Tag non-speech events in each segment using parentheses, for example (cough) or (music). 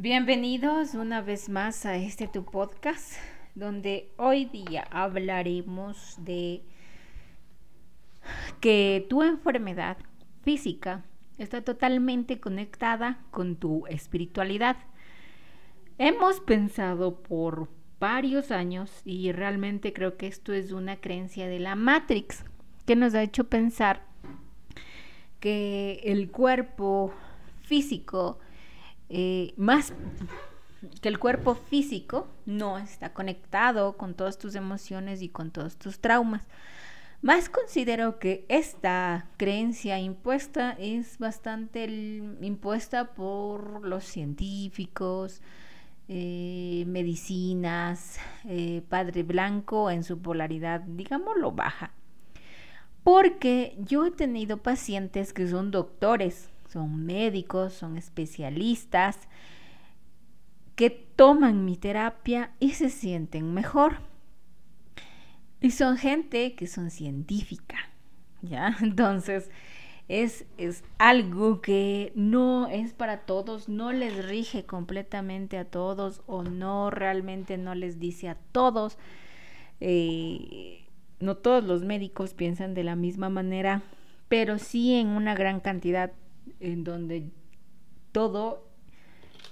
Bienvenidos una vez más a este tu podcast, donde hoy día hablaremos de que tu enfermedad física está totalmente conectada con tu espiritualidad. Hemos pensado por varios años y realmente creo que esto es una creencia de la Matrix que nos ha hecho pensar que el cuerpo físico eh, más que el cuerpo físico no está conectado con todas tus emociones y con todos tus traumas. Más considero que esta creencia impuesta es bastante impuesta por los científicos, eh, medicinas, eh, Padre Blanco en su polaridad, digámoslo, baja. Porque yo he tenido pacientes que son doctores, son médicos, son especialistas, que toman mi terapia y se sienten mejor. Y son gente que son científica, ¿ya? (laughs) Entonces, es, es, algo que no es para todos, no les rige completamente a todos o no realmente no les dice a todos. Eh, no todos los médicos piensan de la misma manera, pero sí en una gran cantidad en donde todo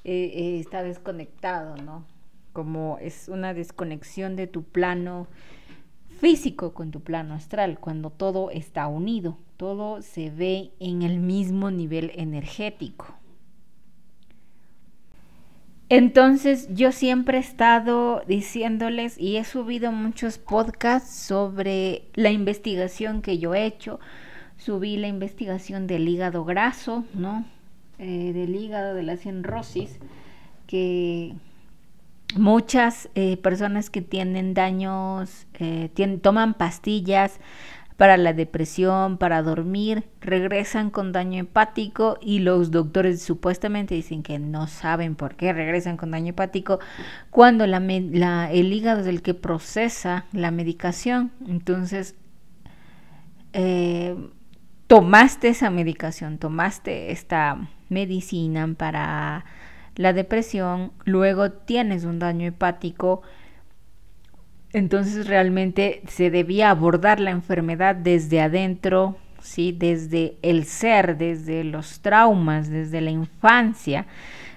eh, eh, está desconectado, ¿no? Como es una desconexión de tu plano físico con tu plano astral, cuando todo está unido, todo se ve en el mismo nivel energético. Entonces yo siempre he estado diciéndoles y he subido muchos podcasts sobre la investigación que yo he hecho, subí la investigación del hígado graso, ¿no? Eh, del hígado de la cirrosis, que muchas eh, personas que tienen daños, eh, toman pastillas para la depresión, para dormir, regresan con daño hepático y los doctores supuestamente dicen que no saben por qué regresan con daño hepático cuando la, el hígado es el que procesa la medicación. Entonces, tomaste esa medicación, tomaste esta medicina para la depresión, luego tienes un daño hepático, entonces realmente se debía abordar la enfermedad desde adentro, ¿sí? desde el ser, desde los traumas, desde la infancia.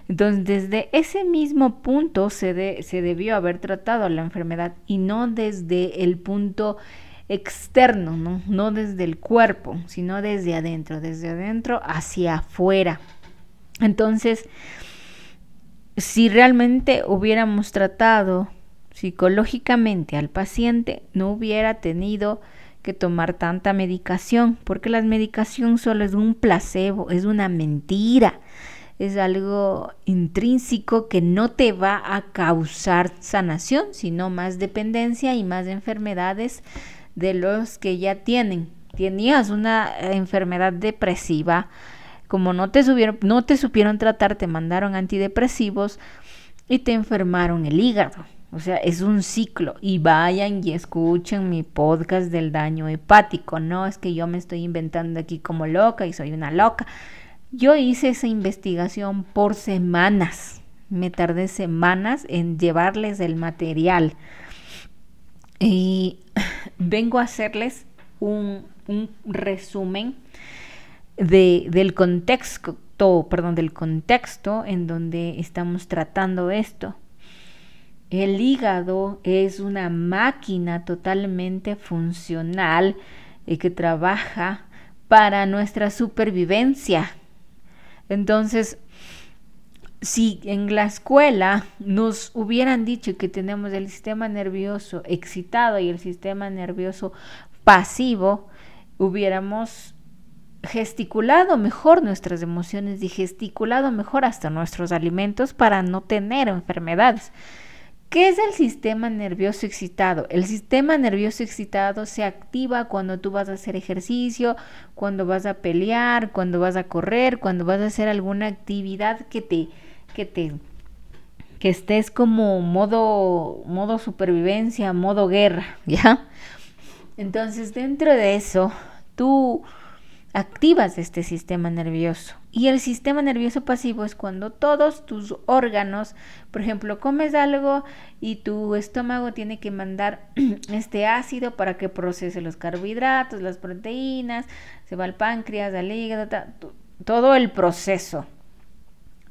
Entonces, desde ese mismo punto se, se debió haber tratado la enfermedad y no desde el punto externo, ¿no? desde el cuerpo, sino desde adentro, desde adentro hacia afuera. Entonces, si realmente hubiéramos tratado psicológicamente al paciente, no hubiera tenido que tomar tanta medicación, porque la medicación solo es un placebo, es una mentira, es algo intrínseco que no te va a causar sanación, sino más dependencia y más enfermedades de los que ya tienen. Tenías una enfermedad depresiva, como no te, no te supieron tratar, te mandaron antidepresivos y te enfermaron el hígado. O sea, es un ciclo. Y vayan y escuchen mi podcast del daño hepático. No es que yo me estoy inventando aquí como loca y soy una loca. Yo hice esa investigación por semanas. Me tardé semanas en llevarles el material. Y vengo a hacerles un, resumen de, del contexto, perdón, del contexto en donde estamos tratando esto. El hígado es una máquina totalmente funcional y que trabaja para nuestra supervivencia. Entonces, si en la escuela nos hubieran dicho que tenemos el sistema nervioso excitado y el sistema nervioso pasivo, hubiéramos gesticulado mejor nuestras emociones y gesticulado mejor hasta nuestros alimentos para no tener enfermedades. ¿Qué es el sistema nervioso excitado? El sistema nervioso excitado se activa cuando tú vas a hacer ejercicio, cuando vas a pelear, cuando vas a correr, cuando vas a hacer alguna actividad que te que te que estés como modo modo supervivencia, modo guerra, (laughs) ¿ya? Entonces, dentro de eso, tú activas este sistema nervioso. Y el sistema nervioso pasivo es cuando todos tus órganos, por ejemplo, comes algo y tu estómago tiene que mandar (clears throat) este ácido para que procese los carbohidratos, las proteínas, se va al páncreas, al hígado, todo el proceso.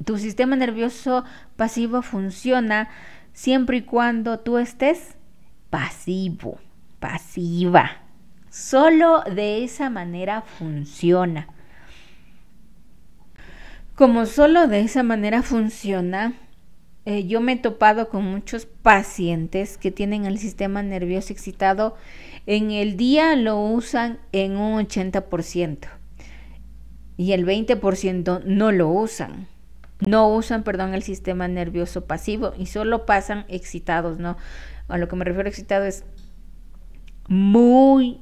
Tu sistema nervioso pasivo funciona siempre y cuando tú estés pasivo, pasiva. Solo de esa manera funciona. Como solo de esa manera funciona, eh, yo me he topado con muchos pacientes que tienen el sistema nervioso excitado. En el día lo usan en un 80% y el 20% no lo usan. No usan, perdón, el sistema nervioso pasivo y solo pasan excitados, ¿no? A lo que me refiero excitado es muy,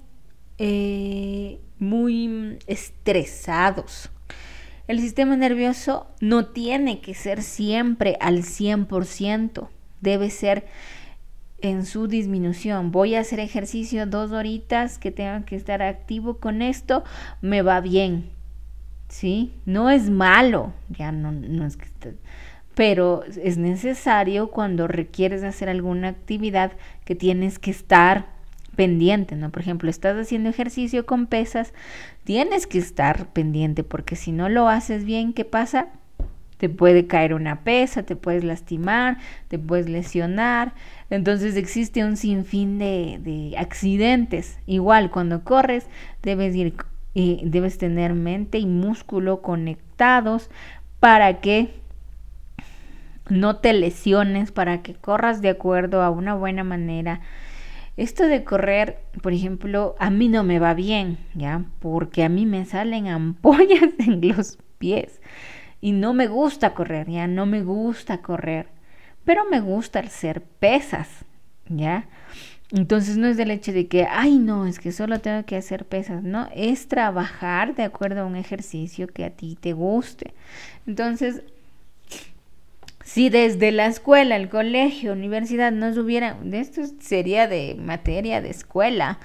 eh, muy estresados. El sistema nervioso no tiene que ser siempre al 100%, debe ser en su disminución. Voy a hacer ejercicio dos horitas que tengan que estar activo con esto, me va bien. ¿Sí? No es malo, ya no, no es que pero es necesario cuando requieres hacer alguna actividad que tienes que estar pendiente, ¿no? Por ejemplo, estás haciendo ejercicio con pesas, tienes que estar pendiente porque si no lo haces bien, ¿qué pasa? Te puede caer una pesa, te puedes lastimar, te puedes lesionar. Entonces existe un sinfín de, de accidentes. Igual cuando corres, debes ir y debes tener mente y músculo conectados para que no te lesiones, para que corras de acuerdo a una buena manera. Esto de correr, por ejemplo, a mí no me va bien, ¿ya? Porque a mí me salen (laughs) ampollas en los pies y no me gusta correr, ¿ya? No me gusta correr, pero me gusta hacer pesas, ¿ya? Entonces no es del hecho de que, ay, no, es que solo tengo que hacer pesas, no, es trabajar de acuerdo a un ejercicio que a ti te guste. Entonces, si desde la escuela, el colegio, universidad nos hubieran, esto sería de materia de escuela,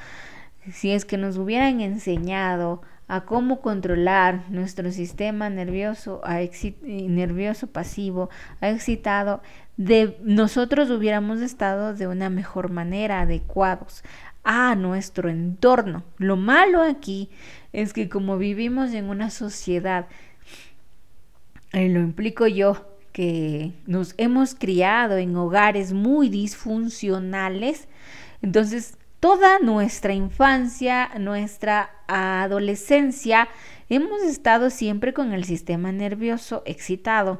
si es que nos hubieran enseñado a cómo controlar nuestro sistema nervioso, a nervioso pasivo, ha excitado, de nosotros hubiéramos estado de una mejor manera, adecuados a nuestro entorno. Lo malo aquí es que como vivimos en una sociedad, y lo implico yo, que nos hemos criado en hogares muy disfuncionales, entonces toda nuestra infancia, nuestra adolescencia, hemos estado siempre con el sistema nervioso excitado,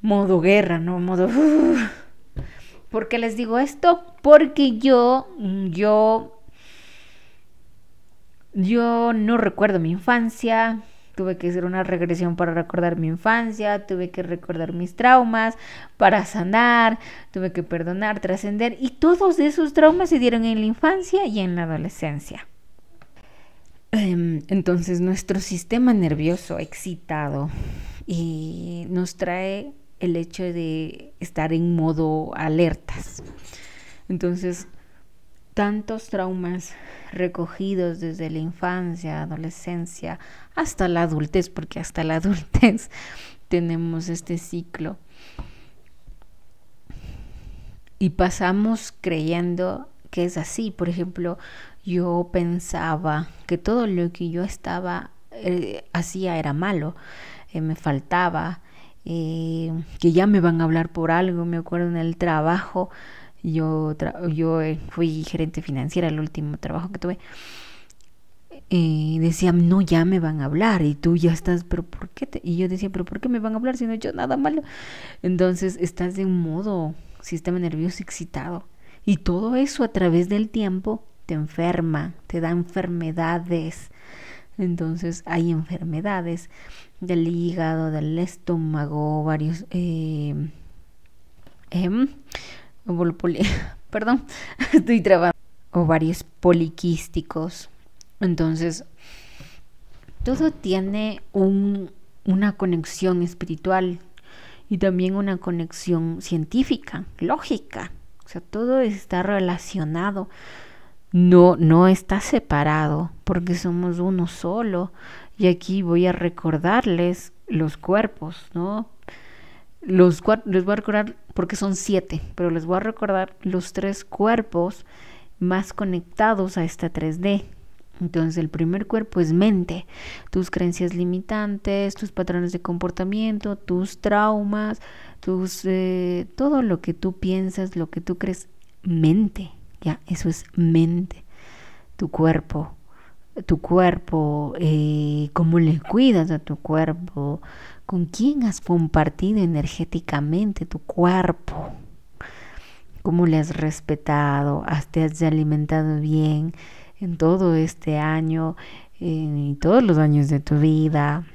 modo guerra, ¿no? Modo... (laughs) ¿Por qué les digo esto? Porque yo, yo, yo no recuerdo mi infancia, tuve que hacer una regresión para recordar mi infancia, tuve que recordar mis traumas para sanar, tuve que perdonar, trascender y todos esos traumas se dieron en la infancia y en la adolescencia. Em, entonces nuestro sistema nervioso excitado y nos trae el hecho de estar en modo alertas. Entonces, tantos traumas recogidos desde la infancia, adolescencia, hasta la adultez, porque hasta la (laughs) adultez tenemos este ciclo. Y pasamos creyendo que es así. Por ejemplo, yo pensaba que todo lo que yo estaba eh, hacía era malo, eh, me faltaba, eh, que ya me van a hablar por algo. Me acuerdo en el trabajo, yo, yo fui gerente financiera, el último trabajo que tuve decían, no, ya me van a hablar y tú ya estás, pero ¿por qué? Te? Y yo decía, pero ¿por qué me van a hablar si no he hecho nada malo? Entonces estás de un modo sistema nervioso excitado y todo eso a través del tiempo te enferma, te da enfermedades. Entonces hay enfermedades del hígado, del estómago, varios... Eh, eh, (laughs) perdón, (laughs) estoy trabajando. Ovarios poliquísticos, entonces, todo tiene una conexión espiritual y también una conexión científica, lógica. O sea, todo está relacionado. No, no está separado porque somos uno solo Y aquí voy a recordarles los cuerpos, ¿no? Los, les voy a recordar porque son siete, pero les voy a recordar los tres cuerpos más conectados a esta 3D. Entonces el primer cuerpo es mente, tus creencias limitantes, tus patrones de comportamiento, tus traumas, tus eh, todo lo que tú piensas, lo que tú crees, mente, ya, eso es mente, tu cuerpo, tu cuerpo, eh, cómo le cuidas a tu cuerpo, con quién has compartido energéticamente tu cuerpo, cómo le has respetado, te has alimentado bien en todo este año y todos los años de tu vida.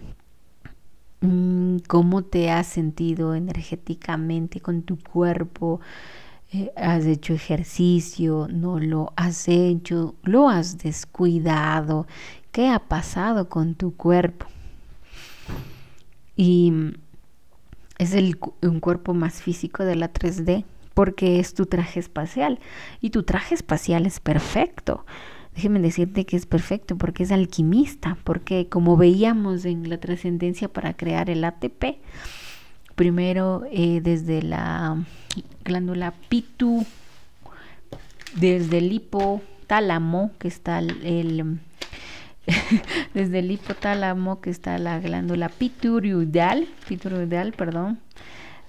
Mm, cómo te has sentido energéticamente con tu cuerpo, eh, has hecho ejercicio, no lo has hecho, lo has descuidado, qué ha pasado con tu cuerpo. Y es el, un cuerpo más físico de la 3D porque es tu traje espacial y tu traje espacial es perfecto. Déjeme decirte que es perfecto porque es alquimista, porque como veíamos en la trascendencia para crear el ATP, primero eh, desde la glándula pitu, desde el hipotálamo, que está el, (laughs) desde el hipotálamo que está la glándula pituroidal, pituroidal, perdón,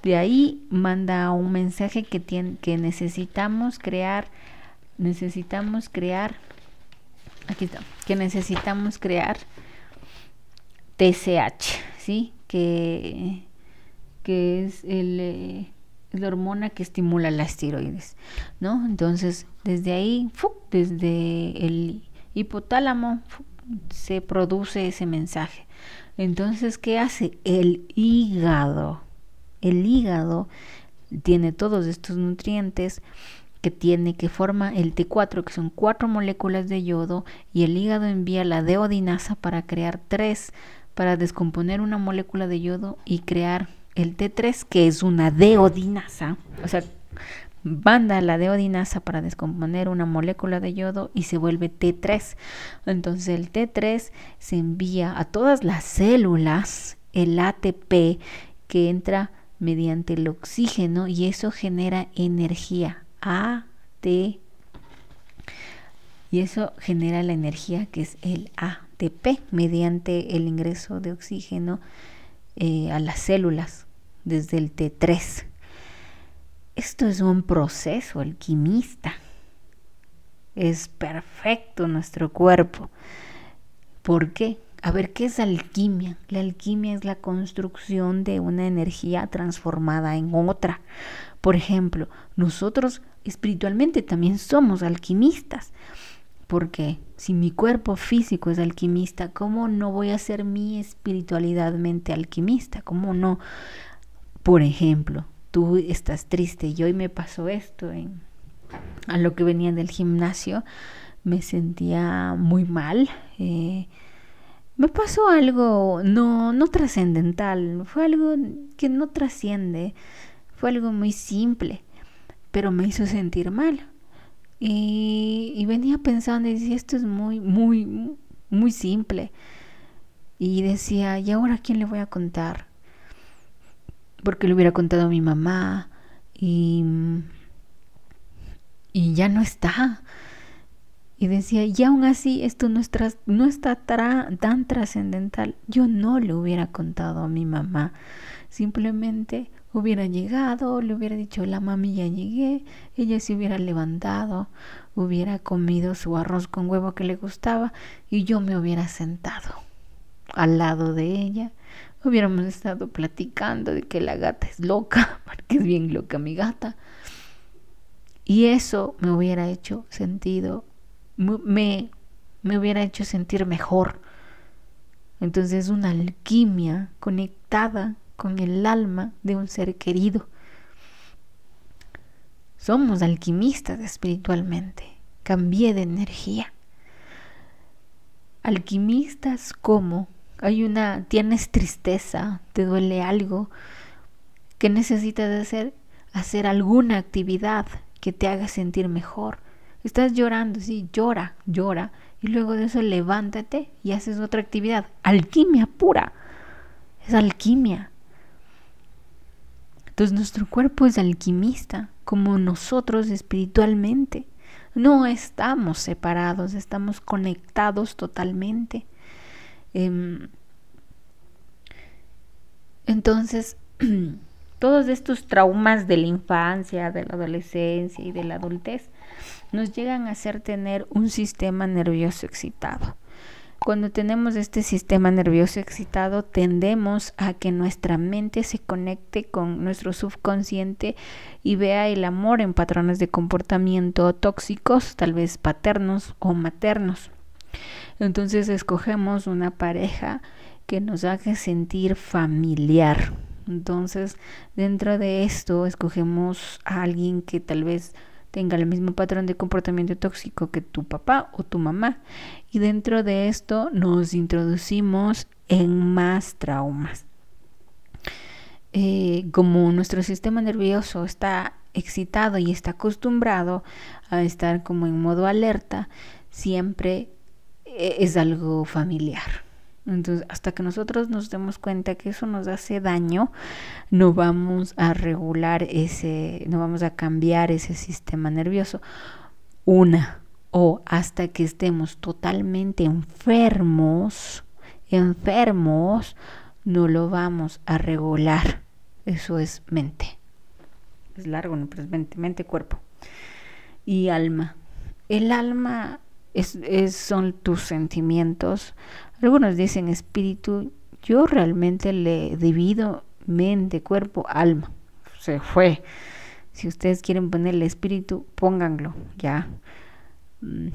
de ahí manda un mensaje que, tiene, que necesitamos crear, necesitamos crear, aquí está, que necesitamos crear TSH, ¿sí? Que, que es el, eh, la hormona que estimula las tiroides, ¿no? Entonces, desde ahí, desde el hipotálamo, se produce ese mensaje. Entonces, ¿qué hace? El hígado el hígado tiene todos estos nutrientes que tiene que forma el T4 que son cuatro moléculas de yodo y el hígado envía la deodinasa para crear tres para descomponer una molécula de yodo y crear el T3 que es una deodinasa o sea manda la deodinasa para descomponer una molécula de yodo y se vuelve T3 entonces el T3 se envía a todas las células el ATP que entra mediante el oxígeno y eso genera energía AT y eso genera la energía que es el ATP mediante el ingreso de oxígeno eh, a las células desde el T3. Esto es un proceso alquimista. Es perfecto nuestro cuerpo. ¿Por qué? A ver, ¿qué es alquimia? La alquimia es la construcción de una energía transformada en otra. Por ejemplo, nosotros espiritualmente también somos alquimistas. Porque si mi cuerpo físico es alquimista, ¿cómo no voy a ser mi espiritualidadmente alquimista? ¿Cómo no? Por ejemplo, tú estás triste y hoy me pasó esto en, a lo que venía del gimnasio, me sentía muy mal. Eh, me pasó algo no, no trascendental, fue algo que no trasciende, fue algo muy simple, pero me hizo sentir mal. Y, venía pensando y decía, esto es muy, muy, muy simple. Y decía, ¿y ahora quién le voy a contar? Porque le hubiera contado a mi mamá y, ya no está. Y decía, y aún así esto no, no está tan trascendental. Yo no le hubiera contado a mi mamá. Simplemente hubiera llegado, le hubiera dicho, la mami ya llegué. Ella se hubiera levantado, hubiera comido su arroz con huevo que le gustaba y yo me hubiera sentado al lado de ella. Hubiéramos estado platicando de que la gata es loca, (laughs) porque es bien loca mi gata. Y eso me hubiera hecho sentido me, me hubiera hecho sentir mejor. Entonces es una alquimia conectada con el alma de un ser querido. Somos alquimistas espiritualmente. Cambié de energía. Alquimistas como hay una tienes tristeza, te duele algo, que necesitas hacer hacer alguna actividad que te haga sentir mejor Estás llorando, sí, llora, llora y luego de eso levántate y haces otra actividad. Alquimia pura. Es alquimia. Entonces nuestro cuerpo es alquimista, como nosotros espiritualmente. No estamos separados, estamos conectados totalmente. Em, entonces, (clears throat) todos estos traumas de la infancia, de la adolescencia y de la adultez nos llegan a hacer tener un sistema nervioso excitado. Cuando tenemos este sistema nervioso excitado, tendemos a que nuestra mente se conecte con nuestro subconsciente y vea el amor en patrones de comportamiento tóxicos, tal vez paternos o maternos. Entonces escogemos una pareja que nos haga sentir familiar. Entonces, dentro de esto, escogemos a alguien que tal vez tenga el mismo patrón de comportamiento tóxico que tu papá o tu mamá. Y dentro de esto nos introducimos en más traumas. Eh, como nuestro sistema nervioso está excitado y está acostumbrado a estar como en modo alerta, siempre eh, es algo familiar. Entonces, hasta que nosotros nos demos cuenta que eso nos hace daño, no vamos a regular ese, no vamos a cambiar ese sistema nervioso. Una, o hasta que estemos totalmente enfermos, enfermos, no lo vamos a regular. Eso es mente. Es largo, no, pero es mente, mente, cuerpo y alma. El alma es, son tus sentimientos, algunos dicen espíritu, yo realmente le divido mente, cuerpo, alma. Se fue. Si ustedes quieren ponerle espíritu, pónganlo, ya. Mm.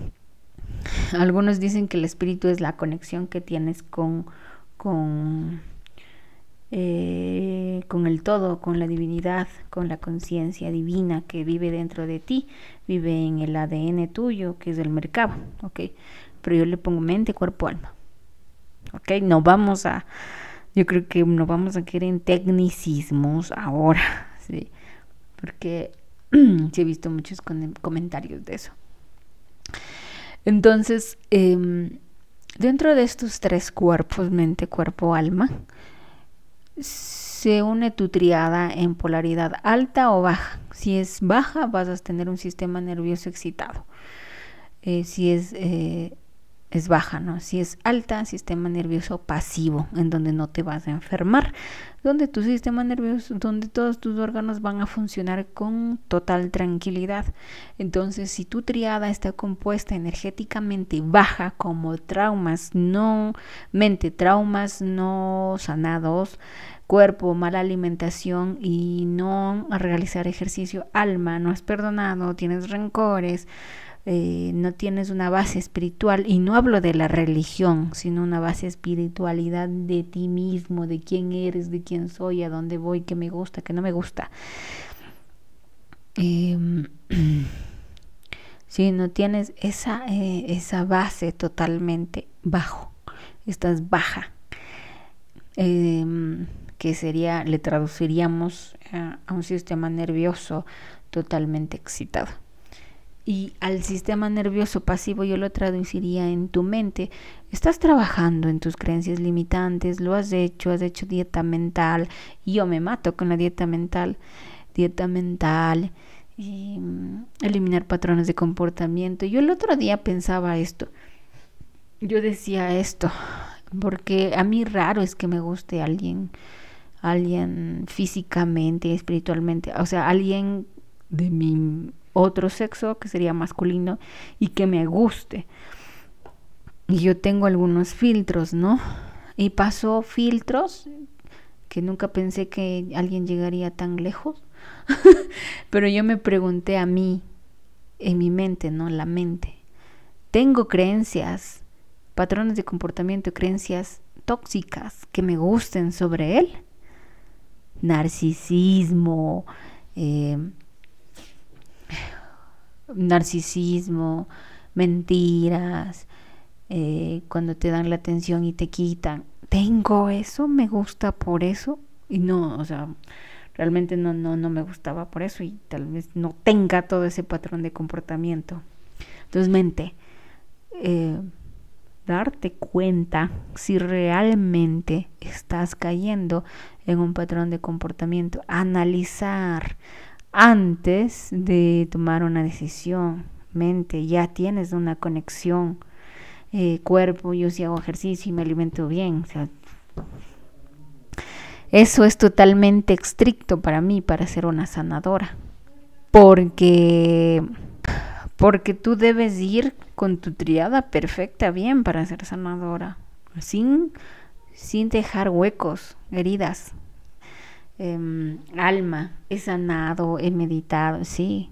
Algunos dicen que el espíritu es la conexión que tienes con, con, eh, con el todo, con la divinidad, con la conciencia divina que vive dentro de ti, vive en el ADN tuyo, que es el mercado, ¿ok? Pero yo le pongo mente, cuerpo, alma. ¿Ok? No vamos a, yo creo que no vamos a querer en tecnicismos ahora, (laughs) ¿sí? Porque (clears throat) sí he visto muchos comentarios de eso. Entonces, em, dentro de estos tres cuerpos, mente, cuerpo, alma, se une tu triada en polaridad alta o baja. Si es baja, vas a tener un sistema nervioso excitado. Eh, si es eh, es baja, ¿no? Si es alta, sistema nervioso pasivo, en donde no te vas a enfermar, donde tu sistema nervioso, donde todos tus órganos van a funcionar con total tranquilidad. Entonces, si tu triada está compuesta energéticamente baja, como traumas no, mente, traumas no sanados, cuerpo, mala alimentación y no realizar ejercicio, alma, no has perdonado, tienes rencores, eh, no tienes una base espiritual, y no hablo de la religión, sino una base espiritualidad de ti mismo, de quién eres, de quién soy, a dónde voy, qué me gusta, qué no me gusta. Em, (clears throat) si no tienes esa, eh, esa base totalmente bajo, estás baja, em, que sería, le traduciríamos a un sistema nervioso totalmente excitado y al sistema nervioso pasivo yo lo traduciría en tu mente. Estás trabajando en tus creencias limitantes, lo has hecho, has hecho dieta mental. Yo me mato con la dieta mental. Dieta mental, mm, eliminar patrones de comportamiento. Yo el otro día pensaba esto. Yo decía esto, porque a mí raro es que me guste alguien, alguien físicamente, espiritualmente, o sea, alguien de mi otro sexo que sería masculino y que me guste. Y yo tengo algunos filtros, ¿no? Y pasó filtros que nunca pensé que alguien llegaría tan lejos. (laughs) Pero yo me pregunté a mí, en mi mente, ¿no? La mente. Tengo creencias, patrones de comportamiento, creencias tóxicas que me gusten sobre él. Narcisismo, eh, narcisismo, mentiras, eh, cuando te dan la atención y te quitan. Tengo eso, me gusta por eso. Y no, o sea, realmente no, no, no me gustaba por eso y tal vez no tenga todo ese patrón de comportamiento. Entonces, mente, eh, darte cuenta si realmente estás cayendo en un patrón de comportamiento, analizar antes de tomar una decisión, mente, ya tienes una conexión, eh, cuerpo, yo si hago ejercicio y me alimento bien, eso es totalmente estricto para mí, para ser una sanadora, porque porque tú debes ir con tu triada perfecta bien para ser sanadora, sin, sin dejar huecos, heridas. Em, alma, he sanado, he meditado, sí,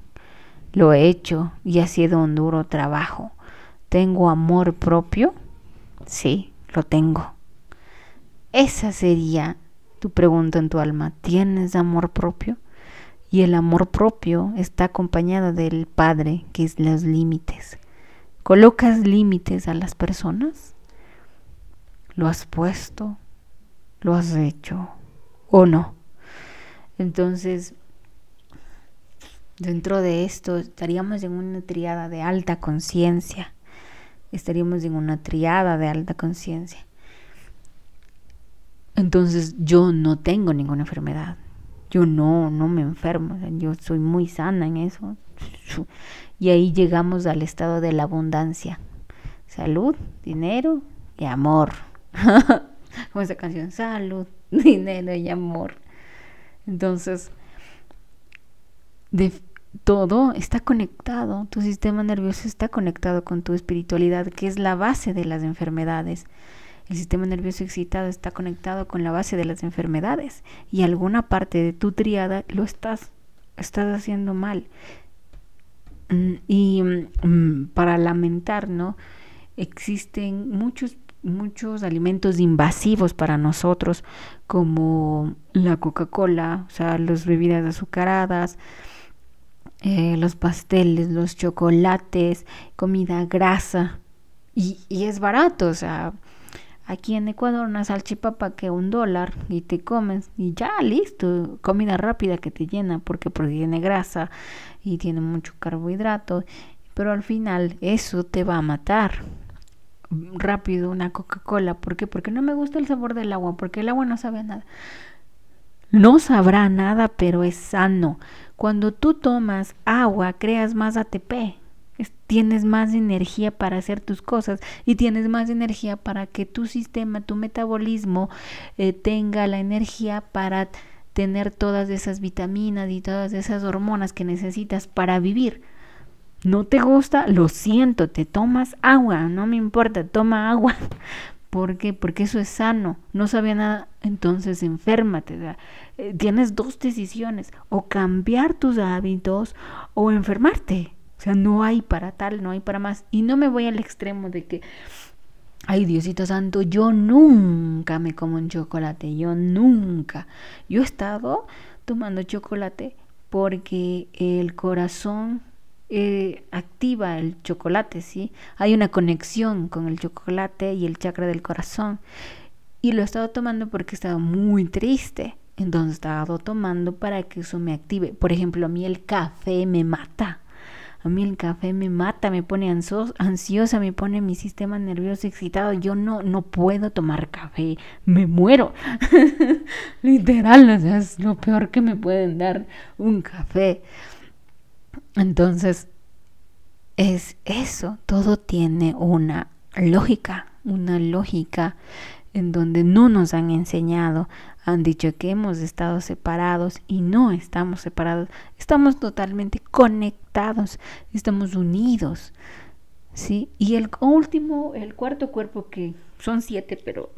lo he hecho y ha sido un duro trabajo. ¿Tengo amor propio? Sí, lo tengo. Esa sería tu pregunta en tu alma. ¿Tienes amor propio? Y el amor propio está acompañado del Padre, que es los límites. ¿Colocas límites a las personas? ¿Lo has puesto? ¿Lo has hecho? ¿O no? Entonces, dentro de esto estaríamos en una triada de alta conciencia. Estaríamos en una triada de alta conciencia. Entonces yo no tengo ninguna enfermedad. Yo no, no me enfermo, yo soy muy sana en eso. (laughs) Y ahí llegamos al estado de la abundancia. Salud, dinero y amor. (laughs) Como esa canción, salud, (laughs) dinero y amor. Entonces, de todo está conectado, tu sistema nervioso está conectado con tu espiritualidad, que es la base de las enfermedades. El sistema nervioso excitado está conectado con la base de las enfermedades y alguna parte de tu triada lo estás, estás haciendo mal. Mm, y mm, para lamentar, ¿no? Existen muchos muchos alimentos invasivos para nosotros como la Coca-Cola, o sea, las bebidas azucaradas, eh, los pasteles, los chocolates, comida grasa. Y, y es barato, o sea, Aquí en Ecuador una salchipapa que un dólar y te comes y ya listo, comida rápida que te llena porque, tiene grasa y tiene mucho carbohidrato, pero al final eso te va a matar rápido una Coca-Cola, ¿por qué? Porque no me gusta el sabor del agua, porque el agua no sabe nada. No sabrá nada, pero es sano. Cuando tú tomas agua, creas más ATP, tienes más energía para hacer tus cosas y tienes más energía para que tu sistema, tu metabolismo eh, tenga la energía para tener todas esas vitaminas y todas esas hormonas que necesitas para vivir. ¿No te gusta? Lo siento, te tomas agua, no me importa, toma agua. (laughs) ¿Por qué? Porque eso es sano. No sabía nada, entonces enférmate. Eh, tienes dos decisiones, o cambiar tus hábitos o enfermarte. O sea, no hay para tal, no hay para más. Y no me voy al extremo de que, ay Diosito Santo, yo nunca me como un chocolate, yo nunca. Yo he estado tomando chocolate porque el corazón eh, activa el chocolate, ¿sí? Hay una conexión con el chocolate y el chakra del corazón. Y lo he estado tomando porque he estado muy triste. Entonces he estado tomando para que eso me active. Por ejemplo, a mí el café me mata. A mí el café me mata, me pone ansiosa, me pone mi sistema nervioso excitado. Yo no, no puedo tomar café, me muero. (laughs) Literal, es lo peor que me pueden dar un café. Entonces, es eso, todo tiene una lógica, una lógica en donde no nos han enseñado, han dicho que hemos estado separados y no estamos separados, estamos totalmente conectados, estamos unidos. ¿Sí? Y el último, el cuarto cuerpo que son siete, pero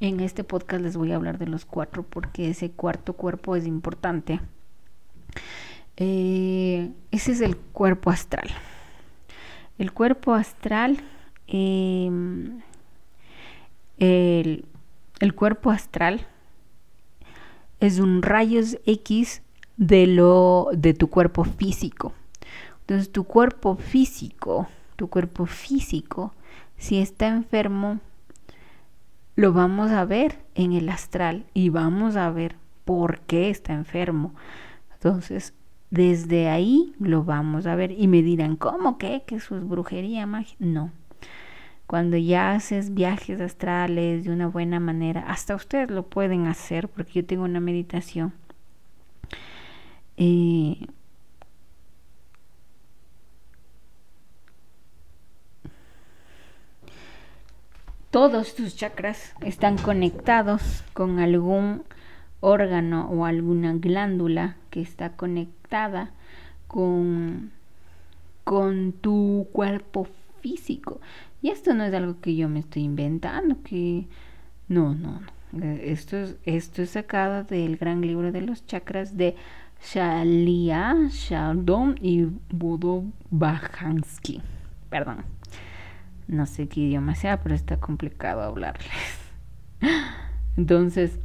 en este podcast les voy a hablar de los cuatro porque ese cuarto cuerpo es importante. Eh, ese es el cuerpo astral. El cuerpo astral em, el, cuerpo astral es un rayos X de lo de tu cuerpo físico. Entonces tu cuerpo físico, tu cuerpo físico, si está enfermo, lo vamos a ver en el astral y vamos a ver por qué está enfermo. Entonces, desde ahí lo vamos a ver y me dirán, ¿cómo que? ¿Que eso es brujería, magia? No. cuando ya haces viajes astrales de una buena manera, hasta ustedes lo pueden hacer, porque yo tengo una meditación. Eh, todos tus chakras están conectados con algún órgano o alguna glándula que está conectada con, con tu cuerpo físico. Y esto no es algo que yo me estoy inventando, que no, no, no. Eh, esto es, esto es sacado del gran libro de los chakras de Shalia, Shaldon y Bodo Bajansky. Perdón. No sé qué idioma sea, pero está complicado hablarles. (laughs) Entonces,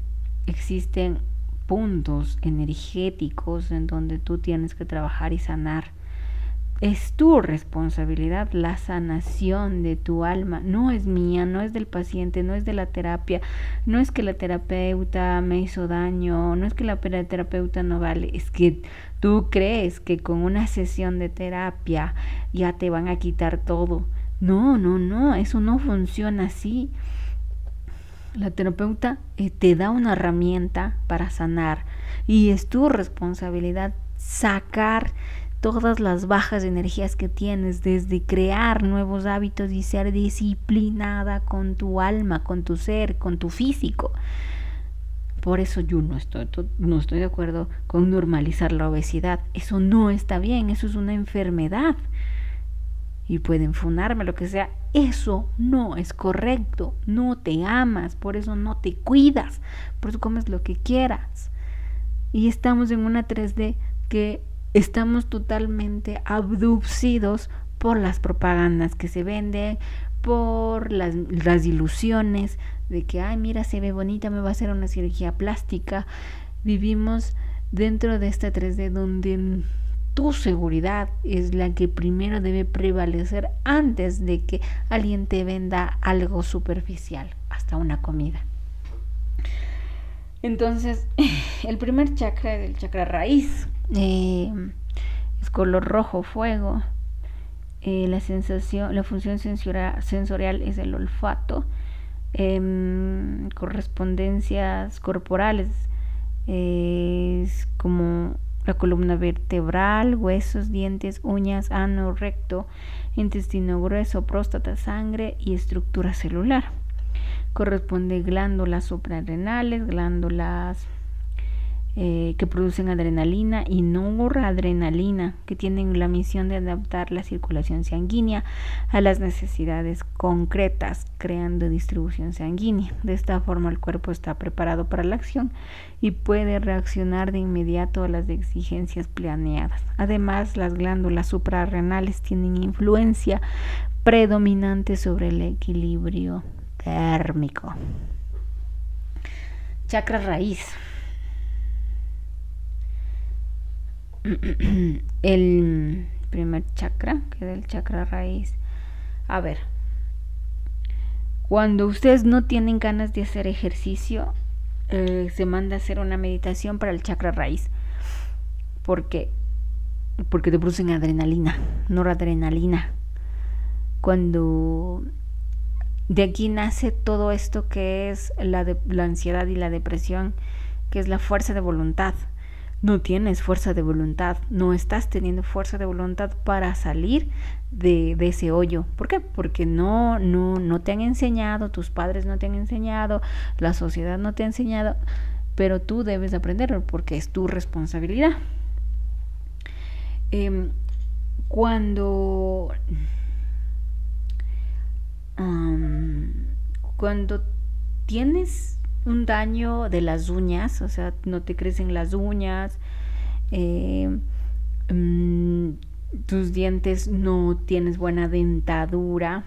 existen puntos energéticos en donde tú tienes que trabajar y sanar. Es tu responsabilidad la sanación de tu alma. No es mía, no es del paciente, no es de la terapia. No es que la terapeuta me hizo daño, no es que la terapeuta no vale. Es que tú crees que con una sesión de terapia ya te van a quitar todo. No, no, no, eso no funciona así. La terapeuta eh, te da una herramienta para sanar y es tu responsabilidad sacar todas las bajas energías que tienes, desde crear nuevos hábitos y ser disciplinada con tu alma, con tu ser, con tu físico. Por eso yo no estoy, no estoy de acuerdo con normalizar la obesidad. Eso no está bien, eso es una enfermedad y pueden fundarme, lo que sea. Eso no es correcto. No te amas, por eso no te cuidas, por eso comes lo que quieras. Y estamos en una 3D que estamos totalmente abducidos por las propagandas que se venden, por las, las ilusiones de que, ay, mira, se ve bonita, me va a hacer una cirugía plástica. Vivimos dentro de esta 3D donde tu seguridad es la que primero debe prevalecer antes de que alguien te venda algo superficial, hasta una comida. Entonces, (laughs) el primer chakra es el chakra raíz. Eh, es color rojo fuego. Eh, la sensación, la función sensorial es el olfato. Em, correspondencias corporales es como la columna vertebral, huesos, dientes, uñas, ano, recto, intestino grueso, próstata, sangre y estructura celular. Corresponde glándulas suprarrenales, glándulas eh, que producen adrenalina y noradrenalina, que tienen la misión de adaptar la circulación sanguínea a las necesidades concretas, creando distribución sanguínea. De esta forma el cuerpo está preparado para la acción y puede reaccionar de inmediato a las exigencias planeadas. Además, las glándulas suprarrenales tienen influencia predominante sobre el equilibrio térmico. Chakra raíz. (clears throat) el primer chakra, que es el chakra raíz. A ver, cuando ustedes no tienen ganas de hacer ejercicio, eh, se manda a hacer una meditación para el chakra raíz. porque Porque te producen adrenalina, noradrenalina. Cuando de aquí nace todo esto que es la, de, la ansiedad y la depresión, que es la fuerza de voluntad no tienes fuerza de voluntad, no estás teniendo fuerza de voluntad para salir de, ese hoyo. ¿Por qué? Porque no, no, no te han enseñado, tus padres no te han enseñado, la sociedad no te ha enseñado, pero tú debes aprenderlo porque es tu responsabilidad. Em, cuando cuando tienes un daño de las uñas, o sea, no te crecen las uñas, eh, mm, tus dientes no tienes buena dentadura,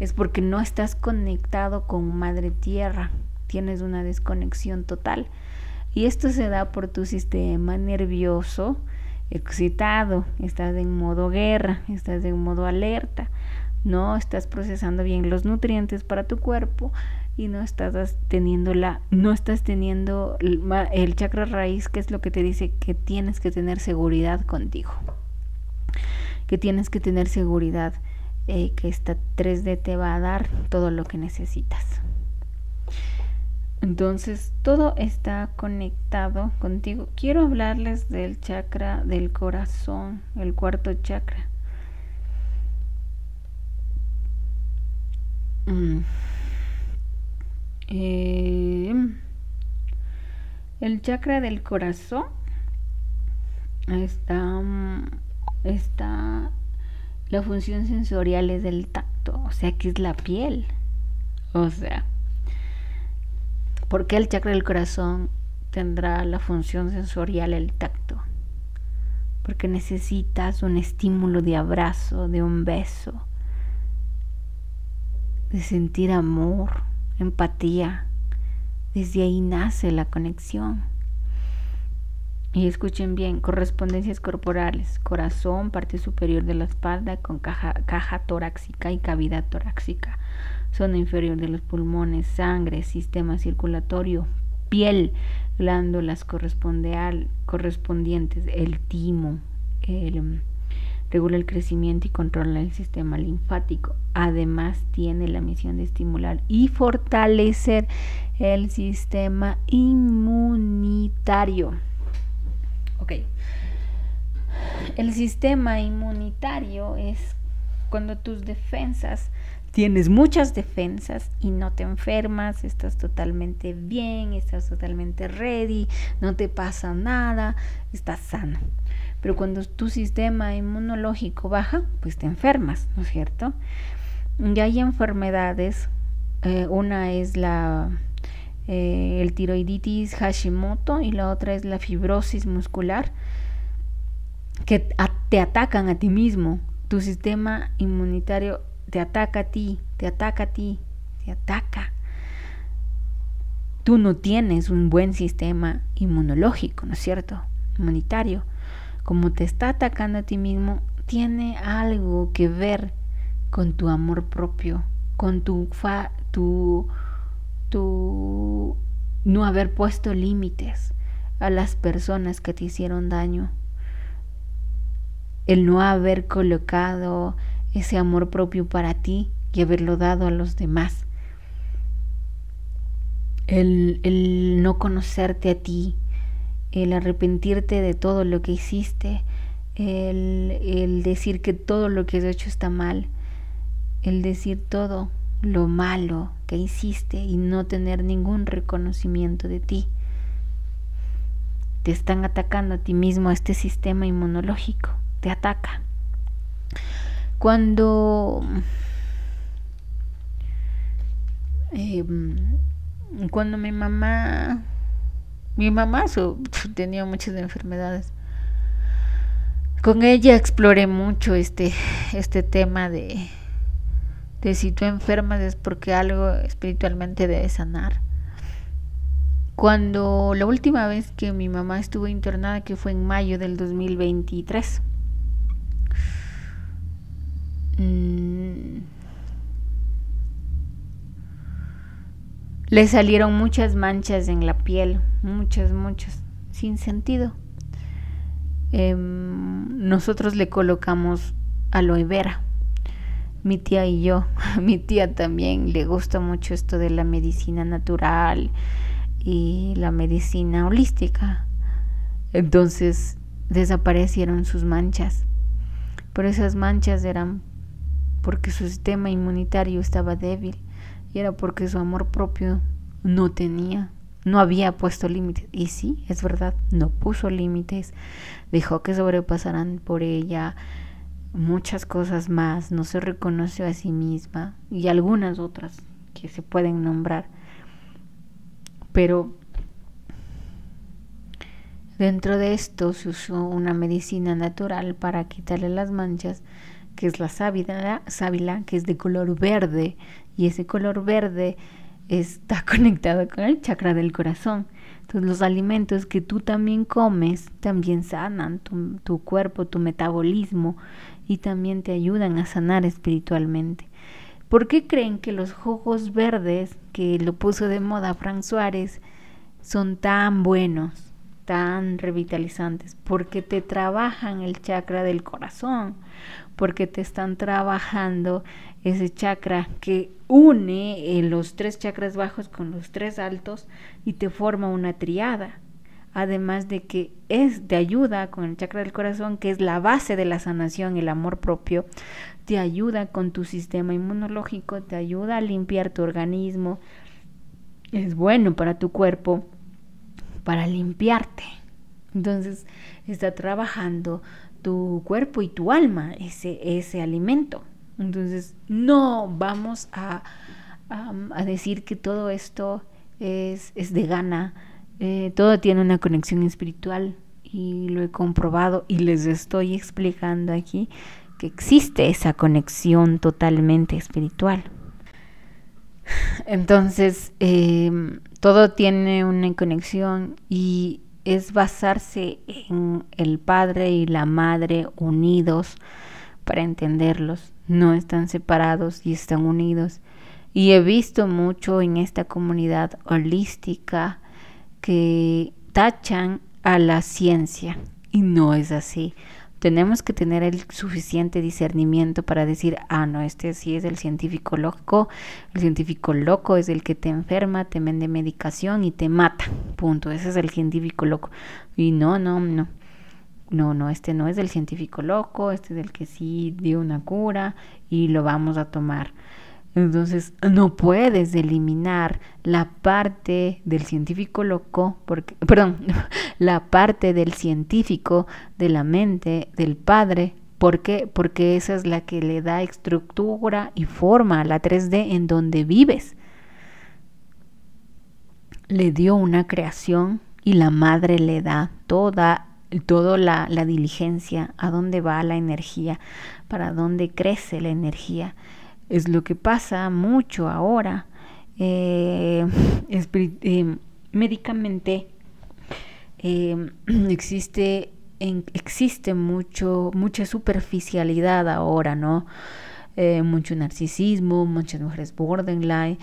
es porque no estás conectado con Madre Tierra, tienes una desconexión total. Y esto se da por tu sistema nervioso excitado, estás en modo guerra, estás en modo alerta, no estás procesando bien los nutrientes para tu cuerpo, y no estás teniendo la, no estás teniendo el, chakra raíz, que es lo que te dice que tienes que tener seguridad contigo, que tienes que tener seguridad eh, que esta 3D te va a dar todo lo que necesitas. Entonces, todo está conectado contigo. Quiero hablarles del chakra del corazón, el cuarto chakra. Mm. Em, el chakra del corazón está, está la función sensorial es del tacto, o sea que es la piel. O sea, ¿Por qué el chakra del corazón tendrá la función sensorial el tacto? Porque necesitas un estímulo de abrazo, de un beso, de sentir amor, empatía. Desde ahí nace la conexión. Y escuchen bien, correspondencias corporales, corazón, parte superior de la espalda con caja, torácica y cavidad torácica zona inferior de los pulmones, sangre, sistema circulatorio, piel, glándulas correspondientes, el timo, mm, regula el crecimiento y controla el sistema linfático. Además tiene la misión de estimular y fortalecer el sistema inmunitario. Ok. El sistema inmunitario es cuando tus defensas tienes muchas defensas y no te enfermas, estás totalmente bien, estás totalmente ready, no te pasa nada, estás sano. Pero cuando tu sistema inmunológico baja, pues te enfermas, ¿no es cierto? Y hay enfermedades, eh, una es la eh, el tiroiditis Hashimoto y la otra es la fibrosis muscular que te atacan a ti mismo. Tu sistema inmunitario te ataca a ti, te ataca a ti, te ataca. Tú no tienes un buen sistema inmunológico, ¿no es cierto? Inmunitario. Como te está atacando a ti mismo, tiene algo que ver con tu amor propio, con tu, fa, tu, tu no haber puesto límites a las personas que te hicieron daño, el no haber colocado ese amor propio para ti y haberlo dado a los demás. El, no conocerte a ti, el arrepentirte de todo lo que hiciste, el, el decir que todo lo que has hecho está mal, el decir todo lo malo que hiciste y no tener ningún reconocimiento de ti. Te están atacando a ti mismo, a este sistema inmunológico, te ataca. Cuando em, cuando mi mamá mi mamá tenía muchas enfermedades con ella exploré mucho este este tema de de si tú enfermas es porque algo espiritualmente debe sanar cuando la última vez que mi mamá estuvo internada que fue en mayo del 2023 Mm. Le salieron muchas manchas en la piel, muchas, muchas, sin sentido. Em, nosotros le colocamos aloe vera, mi tía y yo. (laughs) mi tía también le gusta mucho esto de la medicina natural y la medicina holística. Entonces desaparecieron sus manchas. Pero esas manchas eran porque su sistema inmunitario estaba débil y era porque su amor propio no tenía, no había puesto límites. Y sí, es verdad, no puso límites, dejó que sobrepasaran por ella muchas cosas más, no se reconoció a sí misma y algunas otras que se pueden nombrar. Pero dentro de esto se usó una medicina natural para quitarle las manchas que es la sábila, sábila, que es de color verde, y ese color verde está (laughs) conectado con el chakra del corazón. Entonces los alimentos que tú también comes también sanan tu, tu cuerpo, tu metabolismo y también te ayudan a sanar espiritualmente. ¿Por qué creen que los jugos verdes, que lo puso de moda Frank Suárez, son tan buenos? Tan revitalizantes porque te trabajan el chakra del corazón, porque te están trabajando ese chakra que une eh, los tres chakras bajos con los tres altos y te forma una triada. Además de que es de ayuda con el chakra del corazón, que es la base de la sanación, el amor propio, te ayuda con tu sistema inmunológico, te ayuda a limpiar tu organismo, es bueno para tu cuerpo, para limpiarte. Entonces está trabajando tu cuerpo y tu alma, ese, ese alimento. Entonces no vamos a, a, decir que todo esto es, es de gana, eh, todo tiene una conexión espiritual y lo he comprobado y les estoy explicando aquí que existe esa conexión totalmente espiritual. Entonces, em, todo tiene una conexión y es basarse en el padre y la madre unidos para entenderlos. No están separados y están unidos. Y he visto mucho en esta comunidad holística que tachan a la ciencia y no es así tenemos que tener el suficiente discernimiento para decir, ah, no, este sí es el científico loco, el científico loco es el que te enferma, te vende medicación y te mata, punto, ese es el científico loco. Y no, no, no, no, no, este no es el científico loco, este es el que sí dio una cura y lo vamos a tomar. Entonces no puedes eliminar la parte del científico loco, porque, (laughs) perdón, (laughs) la parte del científico, de la mente, del padre. ¿Por qué? Porque esa es la que le da estructura y forma a la 3D en donde vives. Le dio una creación y la madre le da toda toda la, la diligencia, a dónde va la energía, para dónde crece la energía es lo que pasa mucho ahora. Eh, (laughs) eh, médicamente eh, (clears throat) existe existe mucho mucha superficialidad ahora no mucho narcisismo muchas mujeres borderline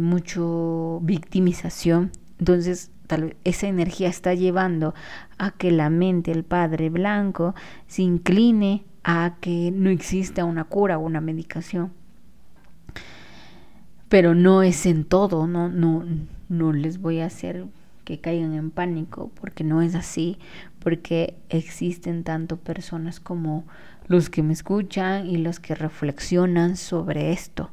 mucho victimización entonces tal vez esa energía está llevando a que la mente el padre blanco se incline a que no exista una cura o una medicación. Pero no es en todo, no, no, no les voy a hacer que caigan en pánico, porque no es así, porque existen tanto personas como los que me escuchan y los que reflexionan sobre esto.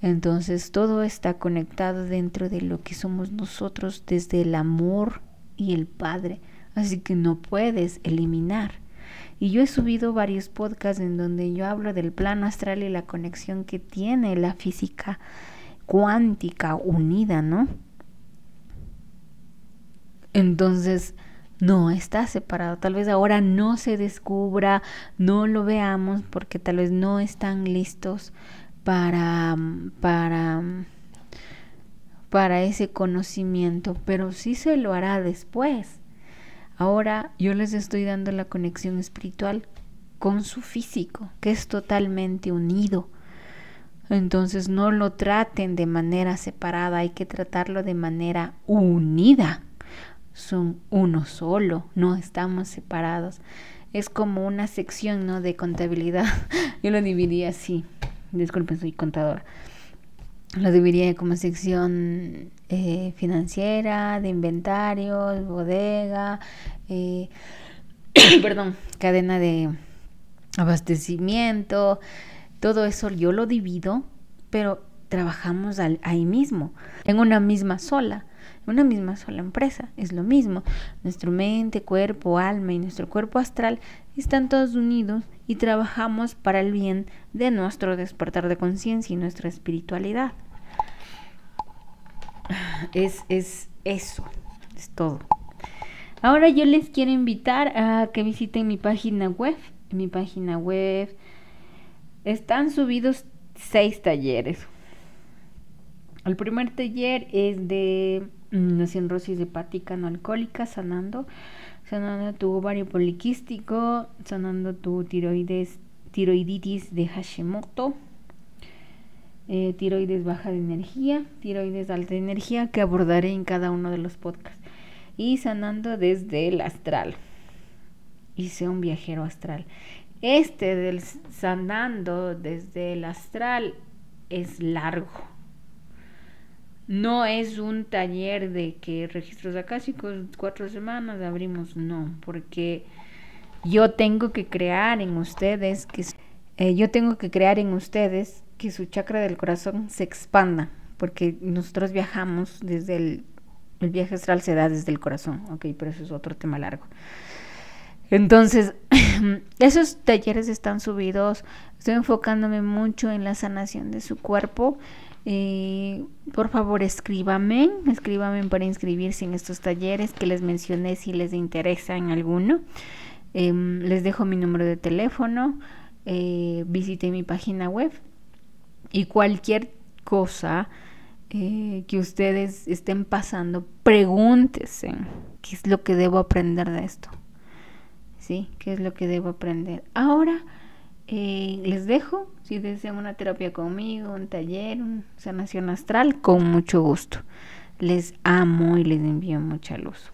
Entonces todo está conectado dentro de lo que somos nosotros desde el amor y el Padre, así que no puedes eliminar. Y yo he subido varios podcasts en donde yo hablo del plano astral y la conexión que tiene la física cuántica unida, ¿no? Entonces, no está separado. Tal vez ahora no se descubra, no lo veamos porque tal vez no están listos para para para ese conocimiento, pero sí se lo hará después. Ahora yo les estoy dando la conexión espiritual con su físico, que es totalmente unido. Entonces no lo traten de manera separada, hay que tratarlo de manera unida. Son uno solo, no estamos separados. Es como una sección ¿no? de contabilidad. (laughs) Yo lo dividí así. Disculpen, soy contadora lo dividiría como sección eh, financiera, de inventarios, bodega, eh, (coughs) perdón, cadena de abastecimiento, todo eso yo lo divido, pero trabajamos ahí mismo, en una misma sola, en una misma sola empresa, es lo mismo. Nuestro mente, cuerpo, alma y nuestro cuerpo astral están todos unidos y trabajamos para el bien de nuestro despertar de conciencia y nuestra espiritualidad. Es, es eso, es todo. Ahora yo les quiero invitar a que visiten mi página web. En mi página web están subidos seis talleres. El primer taller es de cirrosis hepática no alcohólica, sanando sanando tu ovario poliquístico, sanando tu tiroides, tiroiditis de Hashimoto, eh, tiroides baja de energía, tiroides alta de energía, que abordaré en cada uno de los podcasts. y sanando desde el astral. Hice un viajero astral. Este del sanando desde el astral es largo. No es un taller de que registros acásicos cuatro semanas abrimos, no, porque yo tengo que crear en ustedes que eh, yo tengo que crear en ustedes que su chakra del corazón se expanda, porque nosotros viajamos desde el, el viaje astral se da desde el corazón, ok, pero eso es otro tema largo. Entonces, (clears throat) esos talleres están subidos, estoy enfocándome mucho en la sanación de su cuerpo. Eh, por favor, escríbame, escríbame para inscribirse en estos talleres que les mencioné si les interesa en alguno. Em, les dejo mi número de teléfono, eh, visite mi página web y cualquier cosa eh, que ustedes estén pasando, pregúntense qué es lo que debo aprender de esto. ¿Sí? ¿Qué es lo que debo aprender? Ahora eh, les dejo, si desean una terapia conmigo, un taller, una sanación astral, con mucho gusto. Les amo y les envío mucha luz.